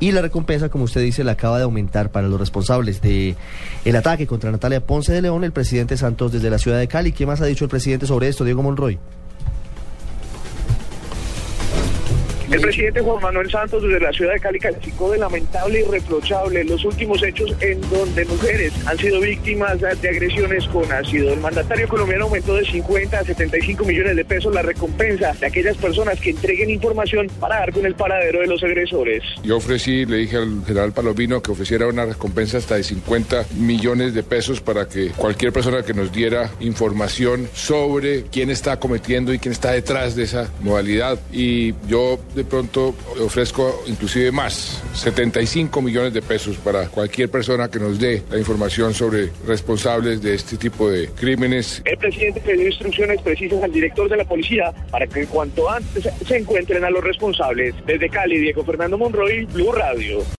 y la recompensa, como usted dice, la acaba de aumentar para los responsables de el ataque contra Natalia Ponce de León, el presidente Santos desde la ciudad de Cali. ¿Qué más ha dicho el presidente sobre esto, Diego Monroy? El presidente Juan Manuel Santos desde la ciudad de Cali calificó de lamentable y reprochable los últimos hechos en donde mujeres han sido víctimas de agresiones con ácido. El mandatario colombiano aumentó de 50 a 75 millones de pesos la recompensa de aquellas personas que entreguen información para dar con el paradero de los agresores. Yo ofrecí, le dije al general Palomino que ofreciera una recompensa hasta de 50 millones de pesos para que cualquier persona que nos diera información sobre quién está cometiendo y quién está detrás de esa modalidad. Y yo de pronto ofrezco inclusive más, 75 millones de pesos para cualquier persona que nos dé la información sobre responsables de este tipo de crímenes. El presidente dio instrucciones precisas al director de la policía para que cuanto antes se encuentren a los responsables. Desde Cali, Diego Fernando Monroy, Blue Radio.